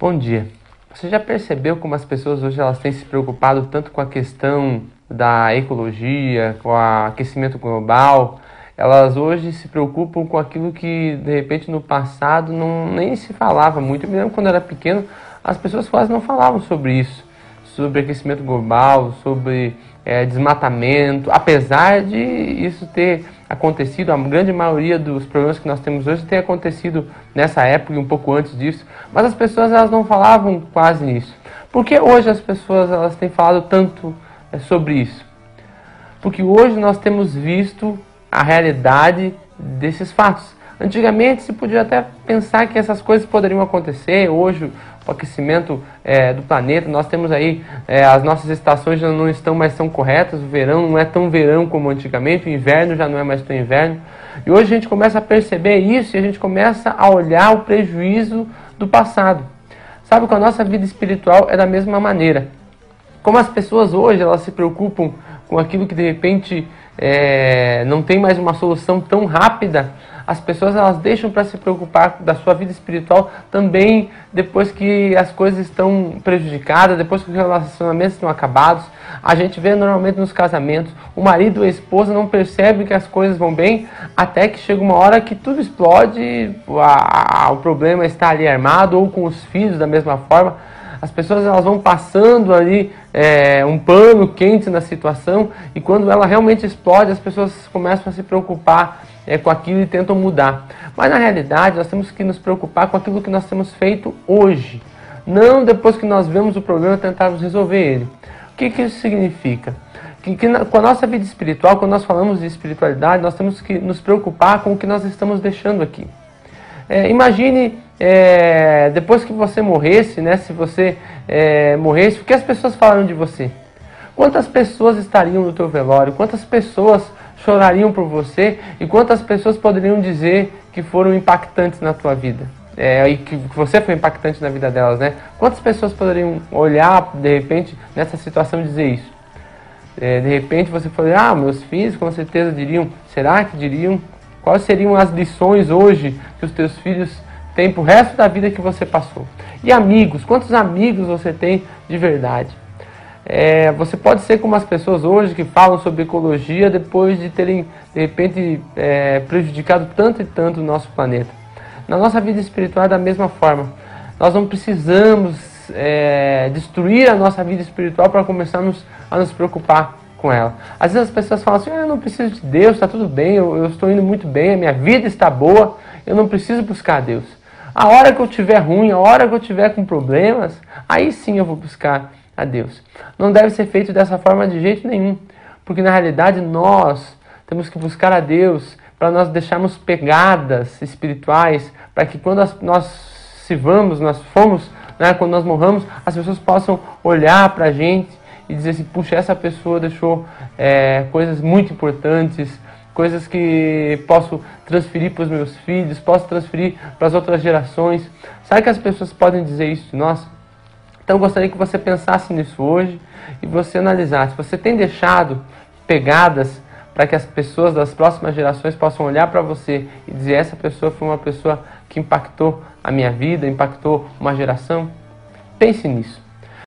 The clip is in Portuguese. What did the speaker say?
Bom dia. Você já percebeu como as pessoas hoje elas têm se preocupado tanto com a questão da ecologia, com o aquecimento global? Elas hoje se preocupam com aquilo que de repente no passado não nem se falava muito. Eu me lembro quando era pequeno, as pessoas quase não falavam sobre isso, sobre aquecimento global, sobre é, desmatamento, apesar de isso ter acontecido, a grande maioria dos problemas que nós temos hoje tem acontecido nessa época e um pouco antes disso, mas as pessoas elas não falavam quase nisso. Por que hoje as pessoas elas têm falado tanto é, sobre isso? Porque hoje nós temos visto a realidade desses fatos. Antigamente se podia até pensar que essas coisas poderiam acontecer, hoje o aquecimento é, do planeta, nós temos aí é, as nossas estações já não estão mais tão corretas, o verão não é tão verão como antigamente, o inverno já não é mais tão inverno. E hoje a gente começa a perceber isso e a gente começa a olhar o prejuízo do passado. Sabe que a nossa vida espiritual é da mesma maneira. Como as pessoas hoje elas se preocupam com aquilo que de repente é, não tem mais uma solução tão rápida, as pessoas elas deixam para se preocupar da sua vida espiritual também depois que as coisas estão prejudicadas, depois que os relacionamentos estão acabados. A gente vê normalmente nos casamentos, o marido e a esposa não percebem que as coisas vão bem até que chega uma hora que tudo explode, a, a, o problema está ali armado ou com os filhos da mesma forma as pessoas elas vão passando ali é, um pano quente na situação e quando ela realmente explode, as pessoas começam a se preocupar é, com aquilo e tentam mudar. Mas na realidade, nós temos que nos preocupar com aquilo que nós temos feito hoje, não depois que nós vemos o problema tentarmos resolver ele. O que, que isso significa? Que, que na, com a nossa vida espiritual, quando nós falamos de espiritualidade, nós temos que nos preocupar com o que nós estamos deixando aqui. É, imagine é, depois que você morresse, né, se você é, morresse, o que as pessoas falaram de você? Quantas pessoas estariam no teu velório? Quantas pessoas chorariam por você? E quantas pessoas poderiam dizer que foram impactantes na tua vida? É, e que você foi impactante na vida delas, né? Quantas pessoas poderiam olhar, de repente, nessa situação e dizer isso? É, de repente você falou, ah, meus filhos com certeza diriam, será que diriam? Quais seriam as lições hoje que os teus filhos têm para o resto da vida que você passou? E amigos, quantos amigos você tem de verdade? É, você pode ser como as pessoas hoje que falam sobre ecologia depois de terem, de repente, é, prejudicado tanto e tanto o nosso planeta. Na nossa vida espiritual é da mesma forma. Nós não precisamos é, destruir a nossa vida espiritual para começarmos a nos preocupar com ela. Às vezes as pessoas falam assim: ah, eu não preciso de Deus, está tudo bem, eu, eu, estou indo muito bem, a minha vida está boa, eu não preciso buscar Deus. A hora que eu estiver ruim, a hora que eu estiver com problemas, aí sim eu vou buscar a Deus. Não deve ser feito dessa forma de jeito nenhum, porque na realidade nós temos que buscar a Deus para nós deixarmos pegadas espirituais, para que quando nós se vamos, nós fomos, né, quando nós morramos, as pessoas possam olhar para a gente e dizer assim, puxa, essa pessoa deixou é, coisas muito importantes, coisas que posso transferir para os meus filhos, posso transferir para as outras gerações. Sabe que as pessoas podem dizer isso de nós? Então gostaria que você pensasse nisso hoje e você analisasse. Você tem deixado pegadas para que as pessoas das próximas gerações possam olhar para você e dizer: essa pessoa foi uma pessoa que impactou a minha vida, impactou uma geração? Pense nisso.